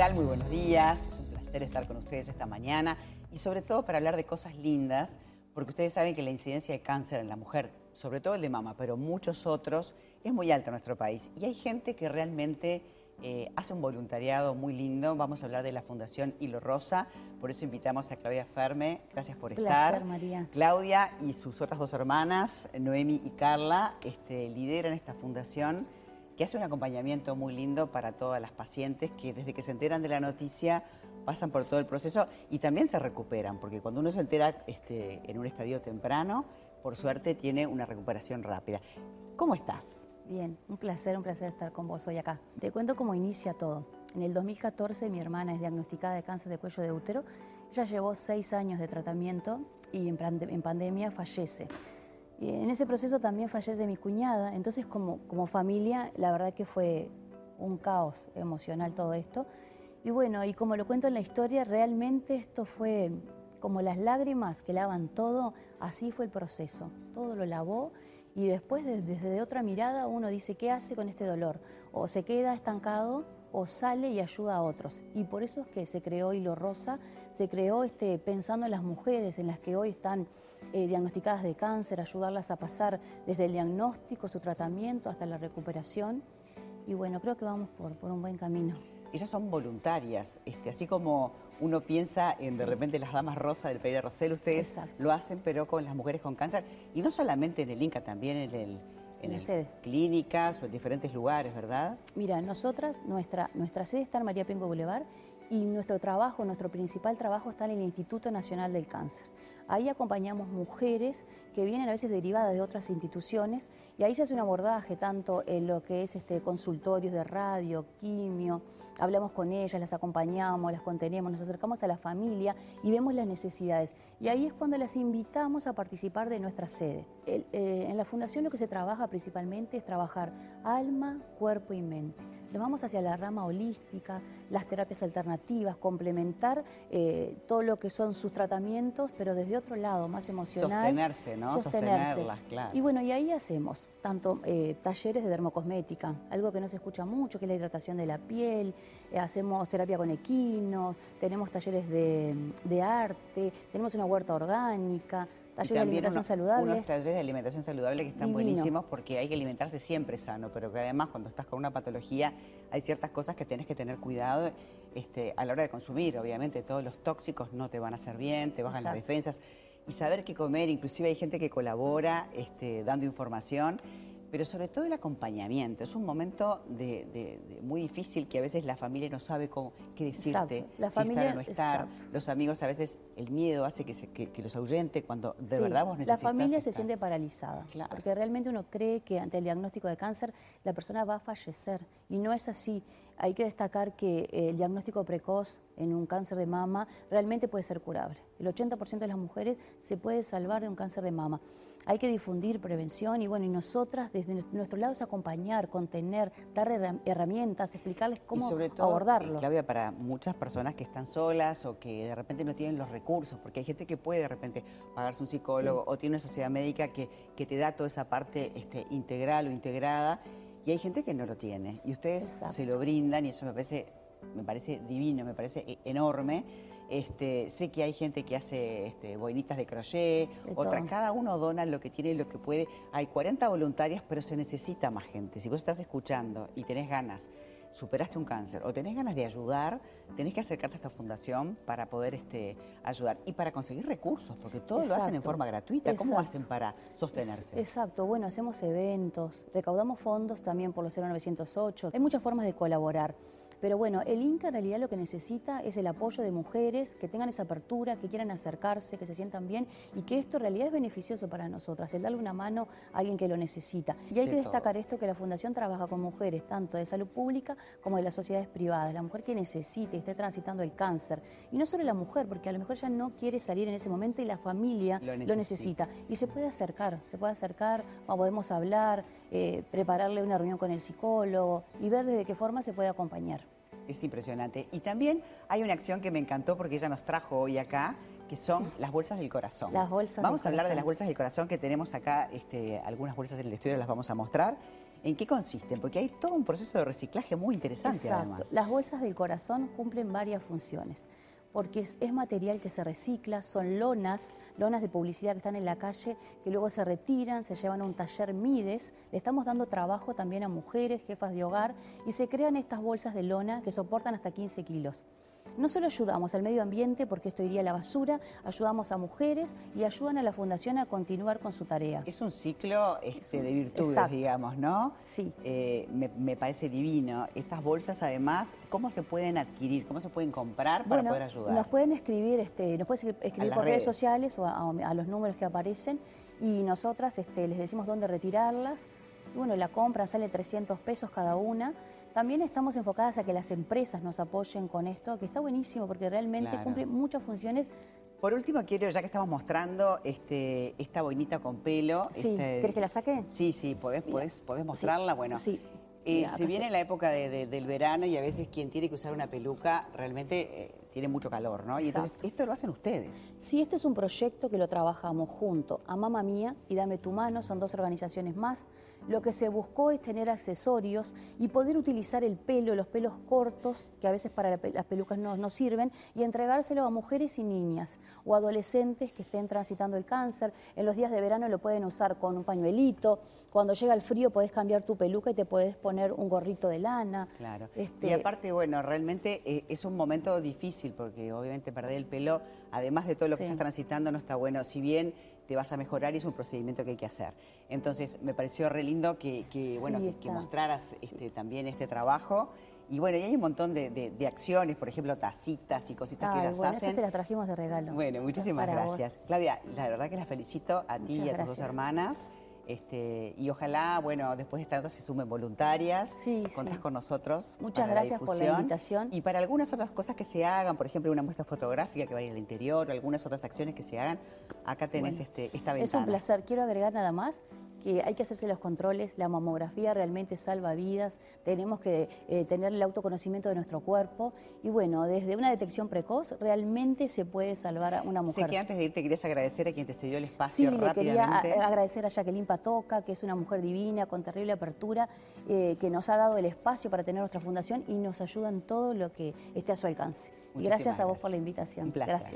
tal? Muy buenos días. Es un placer estar con ustedes esta mañana y sobre todo para hablar de cosas lindas, porque ustedes saben que la incidencia de cáncer en la mujer, sobre todo el de mama, pero muchos otros, es muy alta en nuestro país. Y hay gente que realmente eh, hace un voluntariado muy lindo. Vamos a hablar de la Fundación Hilo Rosa, por eso invitamos a Claudia Ferme. Gracias por Placer, estar. María. Claudia y sus otras dos hermanas, Noemi y Carla, este, lideran esta fundación que hace un acompañamiento muy lindo para todas las pacientes que desde que se enteran de la noticia pasan por todo el proceso y también se recuperan, porque cuando uno se entera este, en un estadio temprano, por suerte tiene una recuperación rápida. ¿Cómo estás? Bien, un placer, un placer estar con vos hoy acá. Te cuento cómo inicia todo. En el 2014 mi hermana es diagnosticada de cáncer de cuello de útero. Ella llevó seis años de tratamiento y en, en pandemia fallece. En ese proceso también fallece mi cuñada, entonces como, como familia la verdad que fue un caos emocional todo esto. Y bueno, y como lo cuento en la historia, realmente esto fue como las lágrimas que lavan todo, así fue el proceso. Todo lo lavó y después desde otra mirada uno dice, ¿qué hace con este dolor? O se queda estancado o sale y ayuda a otros. Y por eso es que se creó Hilo Rosa, se creó este, pensando en las mujeres, en las que hoy están eh, diagnosticadas de cáncer, ayudarlas a pasar desde el diagnóstico, su tratamiento, hasta la recuperación. Y bueno, creo que vamos por, por un buen camino. Ellas son voluntarias, este, así como uno piensa en de repente las damas rosas del Pereira Rosel, ustedes lo hacen, pero con las mujeres con cáncer, y no solamente en el Inca, también en el en, la sede. clínicas o en diferentes lugares, ¿verdad? Mira, nosotras, nuestra, nuestra sede está en María Pengo Boulevard y nuestro trabajo, nuestro principal trabajo está en el Instituto Nacional del Cáncer. Ahí acompañamos mujeres que vienen a veces derivadas de otras instituciones y ahí se hace un abordaje tanto en lo que es este, consultorios de radio, quimio, hablamos con ellas, las acompañamos, las contenemos, nos acercamos a la familia y vemos las necesidades. Y ahí es cuando las invitamos a participar de nuestra sede. Eh, en la fundación lo que se trabaja principalmente es trabajar alma, cuerpo y mente nos vamos hacia la rama holística, las terapias alternativas, complementar eh, todo lo que son sus tratamientos, pero desde otro lado, más emocional. Sostenerse, ¿no? Sostenerse. claro. Y bueno, y ahí hacemos tanto eh, talleres de dermocosmética, algo que no se escucha mucho, que es la hidratación de la piel, eh, hacemos terapia con equinos, tenemos talleres de, de arte, tenemos una huerta orgánica, Talleres de alimentación saludable. Unos talleres de alimentación saludable que están buenísimos porque hay que alimentarse siempre sano, pero que además cuando estás con una patología hay ciertas cosas que tienes que tener cuidado este, a la hora de consumir. Obviamente todos los tóxicos no te van a hacer bien, te bajan las defensas. Y saber qué comer, inclusive hay gente que colabora este, dando información pero sobre todo el acompañamiento. Es un momento de, muy difícil que a veces la familia no sabe cómo, qué decirte, la si estar o no estar. Los amigos a veces el miedo hace que, que, los ahuyente cuando de verdad vos necesitas La familia se siente paralizada, porque realmente uno cree que ante el diagnóstico de cáncer la persona va a fallecer y no es así. Hay que destacar que el diagnóstico precoz en un cáncer de mama realmente puede ser curable. El 80% de las mujeres se puede salvar de un cáncer de mama. Hay que difundir prevención y bueno, y nosotras desde nuestro lado es acompañar, contener, dar herramientas, explicarles cómo y sobre todo, abordarlo. Claudia, para muchas personas que están solas o que de repente no tienen los recursos, porque hay gente que puede de repente pagarse un psicólogo o tiene una sociedad médica que, que te da toda esa parte este, integral o integrada y hay gente que no lo tiene y ustedes se lo brindan y eso me parece me parece divino, me parece e-, enorme. Este, sé que hay gente que hace este, boinitas de crochet, otras, cada uno dona lo que tiene y lo que puede. Hay 40 voluntarias, pero se necesita más gente. Si vos estás escuchando y tenés ganas, superaste un cáncer o tenés ganas de ayudar, tenés que acercarte a esta fundación para poder este, ayudar y para conseguir recursos, porque todos lo hacen en forma gratuita. ¿Cómo hacen para sostenerse? Exacto, bueno, hacemos eventos, recaudamos fondos también por los 0908. Hay muchas formas de colaborar. Pero bueno, el Inca en realidad lo que necesita es el apoyo de mujeres que tengan esa apertura, que quieran acercarse, que se sientan bien y que esto en realidad es beneficioso para nosotras, el darle una mano a alguien que lo necesita. Y hay que destacar esto que la Fundación trabaja con mujeres tanto de salud pública como de las sociedades privadas, la mujer que necesite y esté transitando el cáncer. Y no solo la mujer, porque a lo mejor ya no quiere salir en ese momento y la familia lo necesita. Y se puede acercar, se puede acercar, podemos hablar, eh, prepararle una reunión con el psicólogo y ver de qué forma se puede acompañar. Es impresionante. Y también hay una acción que me encantó porque ella nos trajo hoy acá, que son las bolsas del corazón. Las bolsas Vamos a hablar de las bolsas del corazón que tenemos acá, este, algunas bolsas en el estudio las vamos a mostrar. ¿En qué consisten? Porque hay todo un proceso de reciclaje muy interesante Exacto. Las bolsas del corazón cumplen varias funciones porque es, material que se recicla, son lonas, lonas de publicidad que están en la calle, que luego se retiran, se llevan a un taller Mides, le estamos dando trabajo también a mujeres, jefas de hogar, y se crean estas bolsas de lona que soportan hasta 15 kilos. No solo ayudamos al medio ambiente, porque esto iría a la basura, ayudamos a mujeres y ayudan a la Fundación a continuar con su tarea. Es un ciclo este, de virtudes, digamos, ¿no? Sí. Eh, me, parece divino. Estas bolsas, además, ¿cómo se pueden adquirir? ¿Cómo se pueden comprar para poder ayudar? Nos pueden escribir, este, nos pueden escribir por redes. sociales o a, los números que aparecen y nosotras este, les decimos dónde retirarlas. Y bueno, la compra sale 300 pesos cada una. También estamos enfocadas a que las empresas nos apoyen con esto, que está buenísimo porque realmente cumple muchas funciones. Por último, quiero, ya que estamos mostrando este, esta boinita con pelo. Sí, este, ¿querés que la saque? Sí, sí, ¿podés, podés, mostrarla? Bueno, sí. Eh, se viene la época del verano y a veces quien tiene que usar una peluca realmente eh, tiene mucho calor, ¿no? Y entonces esto lo hacen ustedes. Sí, este es un proyecto que lo trabajamos junto a Mamá Mía y Dame Tu Mano, son dos organizaciones más. Lo que se buscó es tener accesorios y poder utilizar el pelo, los pelos cortos, que a veces para las pelucas no, no sirven, y entregárselo a mujeres y niñas o adolescentes que estén transitando el cáncer. En los días de verano lo pueden usar con un pañuelito. Cuando llega el frío podés cambiar tu peluca y te puedes poner un gorrito de lana. Claro. Este... Y aparte, bueno, realmente eh, es un momento difícil porque obviamente perder el pelo, además de todo lo que estás transitando, no está bueno. Si bien te vas a mejorar y es un procedimiento que hay que hacer. Entonces, me pareció re lindo que, bueno, que, mostraras este, también este trabajo. Y bueno, y hay un montón de, acciones, por ejemplo, tacitas y cositas que las bueno, hacen. Te las trajimos de regalo. Bueno, muchísimas gracias. Claudia, la verdad que las felicito a ti y a tus dos hermanas. Este, y ojalá, bueno, después de esta nota se sumen voluntarias, sí, contás con nosotros. Muchas gracias por la invitación. Y para algunas otras cosas que se hagan, por ejemplo, una muestra fotográfica que vaya al interior, o algunas otras acciones que se hagan, acá tenés este, esta ventana. Es un placer. Quiero agregar nada más que hay que hacerse los controles, la mamografía realmente salva vidas, tenemos que eh, tener el autoconocimiento de nuestro cuerpo y bueno, desde una detección precoz realmente se puede salvar a una mujer. Sé que antes de irte querías agradecer a quien te cedió el espacio Sí, le quería agradecer a Jacqueline Patoca, que es una mujer divina, con terrible apertura, eh, que nos ha dado el espacio para tener nuestra fundación y nos ayuda en todo lo que esté a su alcance. gracias a vos por la invitación. Un placer. Gracias.